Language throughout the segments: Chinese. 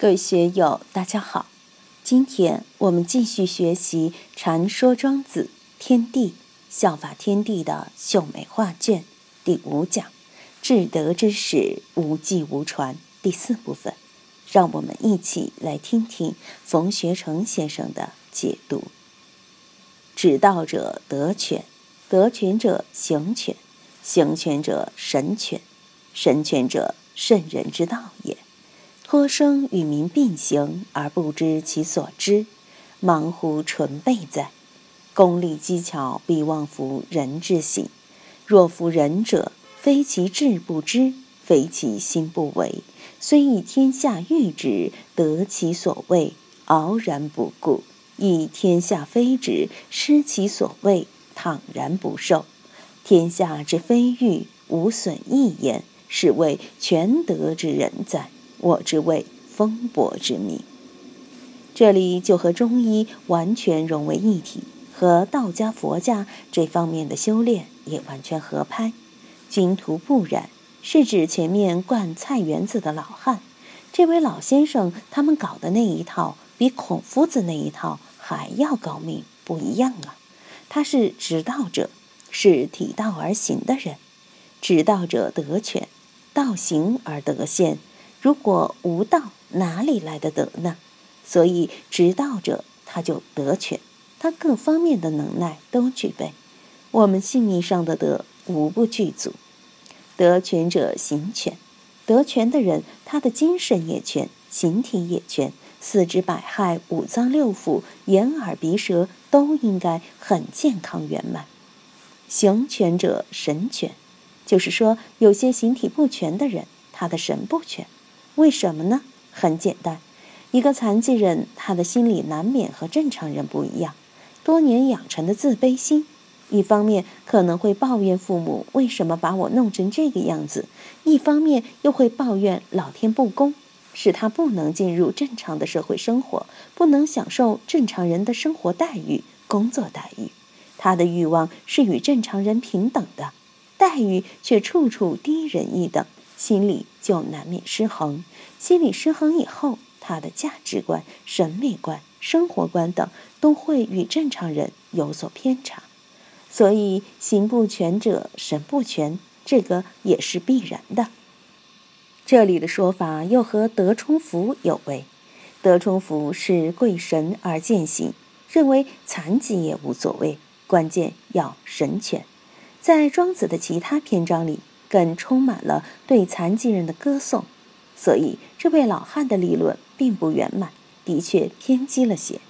各位学友，大家好！今天我们继续学习《禅说庄子天地效法天地的秀美画卷》第五讲“至德之始，无继无传”第四部分。让我们一起来听听冯学成先生的解读：“指道者得权，得权者行权，行权者神权，神权者圣人之道也。”托生与民并行而不知其所知，忙乎纯备哉！功利机巧，必忘服人之心。若服人者，非其志不知，非其心不为。虽以天下欲之，得其所谓，傲然不顾；以天下非之，失其所谓，坦然不受。天下之非欲，无损益焉，是谓全德之人哉！我之谓风伯之命，这里就和中医完全融为一体，和道家、佛家这方面的修炼也完全合拍。经途不染，是指前面灌菜园子的老汉。这位老先生他们搞的那一套，比孔夫子那一套还要高明，不一样啊！他是执道者，是体道而行的人。执道者得权，道行而得现。如果无道，哪里来的德呢？所以执道者他就得权，他各方面的能耐都具备。我们性命上的德无不具足。得权者行权，得权的人，他的精神也全，形体也全，四肢百骸、五脏六腑、眼耳鼻舌都应该很健康圆满。行权者神全，就是说有些形体不全的人，他的神不全。为什么呢？很简单，一个残疾人，他的心理难免和正常人不一样。多年养成的自卑心，一方面可能会抱怨父母为什么把我弄成这个样子，一方面又会抱怨老天不公，使他不能进入正常的社会生活，不能享受正常人的生活待遇、工作待遇。他的欲望是与正常人平等的，待遇却处处低人一等。心理就难免失衡，心理失衡以后，他的价值观、审美观、生活观等都会与正常人有所偏差。所以，行不全者神不全，这个也是必然的。这里的说法又和德充福有违。德充福是贵神而践行，认为残疾也无所谓，关键要神权。在庄子的其他篇章里。更充满了对残疾人的歌颂，所以这位老汉的理论并不圆满，的确偏激了些。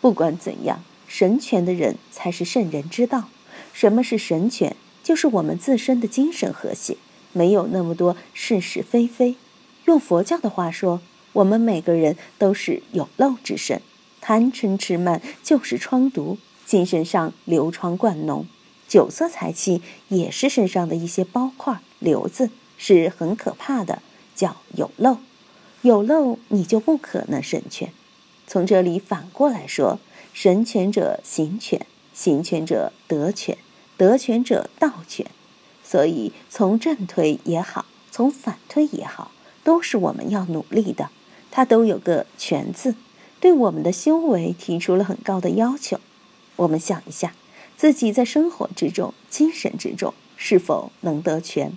不管怎样，神权的人才是圣人之道。什么是神权？就是我们自身的精神和谐，没有那么多是是非非。用佛教的话说，我们每个人都是有漏之身，贪嗔痴慢就是疮毒，精神上流疮灌脓。酒色财气也是身上的一些包块瘤子，是很可怕的，叫有漏。有漏，你就不可能神权。从这里反过来说，神权者行权，行权者得权，得权者道权。所以从正推也好，从反推也好，都是我们要努力的。它都有个权字，对我们的修为提出了很高的要求。我们想一下。自己在生活之中、精神之中是否能得全？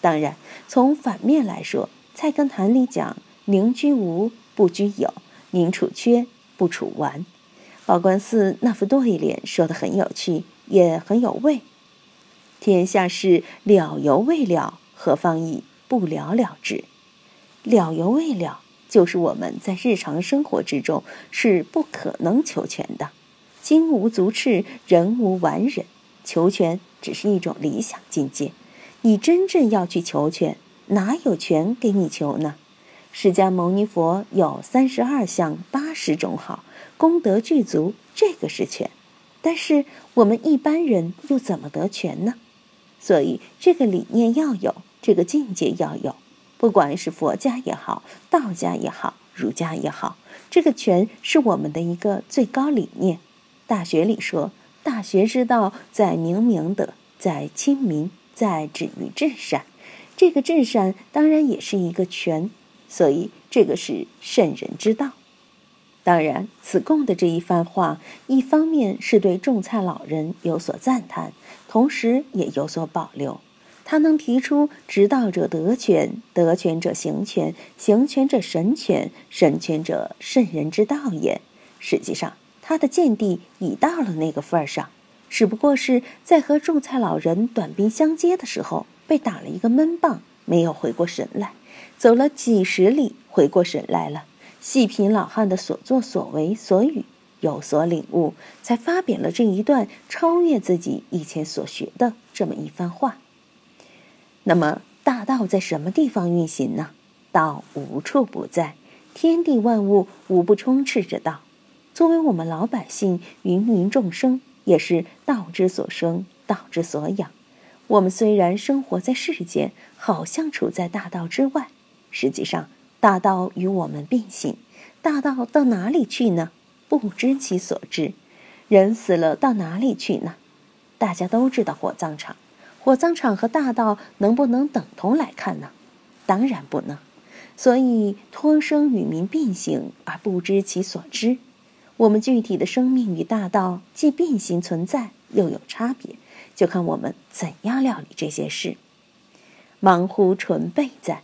当然，从反面来说，《菜根谭》里讲：“宁居无，不居有；宁处缺，不处完。”宝观寺那副对联说的很有趣，也很有味。天下事了犹未了，何方以不了了之？了犹未了，就是我们在日常生活之中是不可能求全的。金无足赤，人无完人。求全只是一种理想境界，你真正要去求全，哪有权给你求呢？释迦牟尼佛有三十二相八十种好，功德具足，这个是全。但是我们一般人又怎么得全呢？所以这个理念要有，这个境界要有。不管是佛家也好，道家也好，儒家也好，这个全是我们的一个最高理念。大学里说，大学之道在明明德，在亲民，在止于至善。这个至善当然也是一个权，所以这个是圣人之道。当然，此贡的这一番话，一方面是对种菜老人有所赞叹，同时也有所保留。他能提出“执道者得权，得权者行权，行权者神权，神权者圣人之道也”。实际上，他的见地已到了那个份儿上，只不过是在和种菜老人短兵相接的时候，被打了一个闷棒，没有回过神来，走了几十里，回过神来了。细品老汉的所作所为所语，有所领悟，才发表了这一段超越自己以前所学的这么一番话。那么，大道在什么地方运行呢？道无处不在，天地万物无不充斥着道。作为我们老百姓，芸芸众生也是道之所生，道之所养。我们虽然生活在世间，好像处在大道之外，实际上。大道与我们并行，大道到哪里去呢？不知其所知。人死了到哪里去呢？大家都知道火葬场，火葬场和大道能不能等同来看呢？当然不能。所以托生与民并行而不知其所知。我们具体的生命与大道既并行存在，又有差别，就看我们怎样料理这些事。忙乎纯备在，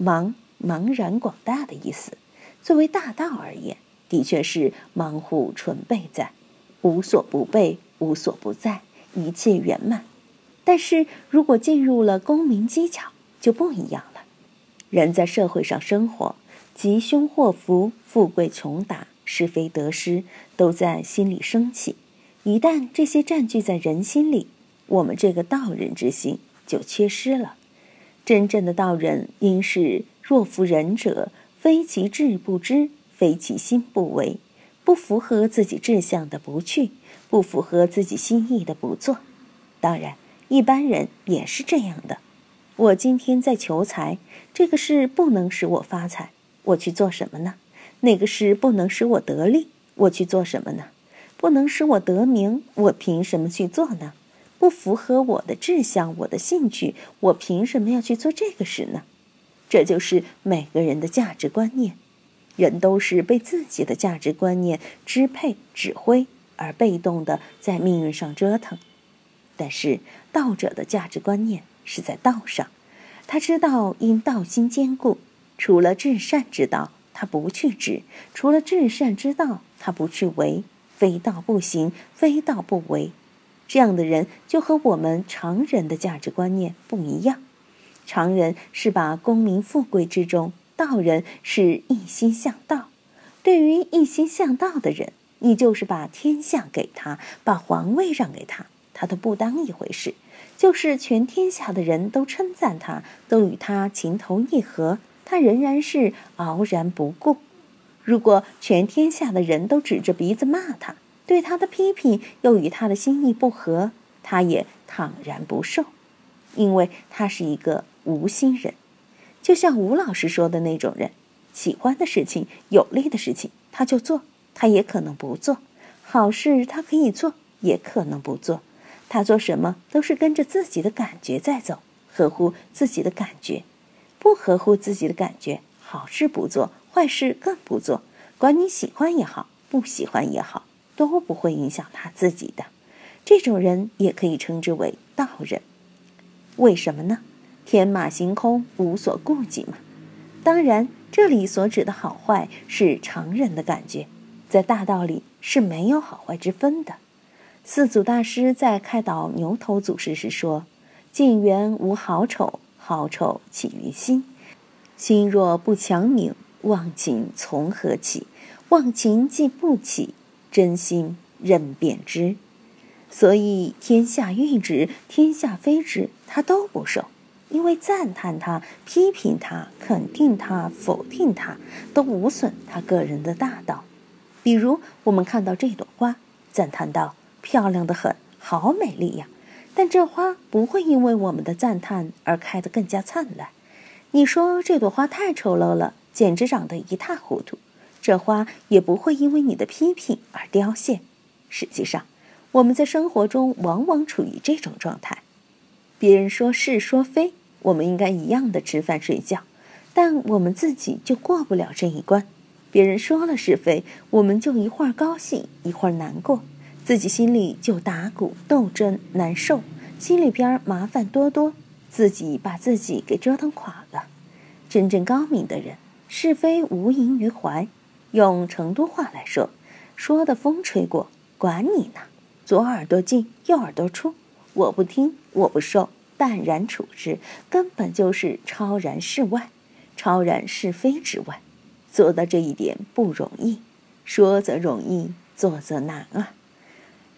茫。茫然广大的意思，作为大道而言，的确是忙乎纯备在，无所不备，无所不在，一切圆满。但是如果进入了功名技巧，就不一样了。人在社会上生活，吉凶祸福、富贵穷达、是非得失，都在心里升起。一旦这些占据在人心里，我们这个道人之心就缺失了。真正的道人，应是。若服仁者，非其志不知，非其心不为，不符合自己志向的不去，不符合自己心意的不做。当然，一般人也是这样的。我今天在求财，这个事不能使我发财，我去做什么呢？那个事不能使我得利，我去做什么呢？不能使我得名，我凭什么去做呢？不符合我的志向，我的兴趣，我凭什么要去做这个事呢？这就是每个人的价值观念，人都是被自己的价值观念支配、指挥，而被动的在命运上折腾。但是道者的价值观念是在道上，他知道因道心坚固，除了至善之道，他不去知；除了至善之道，他不去为。非道不行，非道不为。这样的人就和我们常人的价值观念不一样。常人是把功名富贵之中，道人是一心向道。对于一心向道的人，你就是把天下给他，把皇位让给他，他都不当一回事。就是全天下的人都称赞他，都与他情投意合，他仍然是傲然不顾。如果全天下的人都指着鼻子骂他，对他的批评又与他的心意不合，他也坦然不受，因为他是一个。无心人，就像吴老师说的那种人，喜欢的事情、有利的事情，他就做；他也可能不做。好事他可以做，也可能不做。他做什么都是跟着自己的感觉在走，合乎自己的感觉。不合乎自己的感觉，好事不做，坏事更不做。管你喜欢也好，不喜欢也好，都不会影响他自己的。这种人也可以称之为道人。为什么呢？天马行空，无所顾忌嘛。当然，这里所指的好坏是常人的感觉，在大道里是没有好坏之分的。四祖大师在开导牛头祖师时说：“近缘无好丑，好丑起于心。心若不强明，忘情从何起？忘情既不起，真心任便知。所以天下欲之，天下非之，他都不受。”因为赞叹他、批评他、肯定他、否定他，都无损他个人的大道。比如，我们看到这朵花，赞叹道：“漂亮的很，好美丽呀！”但这花不会因为我们的赞叹而开得更加灿烂。你说这朵花太丑陋了，简直长得一塌糊涂，这花也不会因为你的批评而凋谢。实际上，我们在生活中往往处于这种状态：别人说是说非。我们应该一样的吃饭睡觉，但我们自己就过不了这一关。别人说了是非，我们就一会儿高兴，一会儿难过，自己心里就打鼓斗争，难受，心里边麻烦多多，自己把自己给折腾垮了。真正高明的人，是非无萦于怀。用成都话来说，说的风吹过，管你呢，左耳朵进，右耳朵出，我不听，我不受，淡然处之，根本就是超然世外，超然是非之外。做到这一点不容易，说则容易，做则难啊。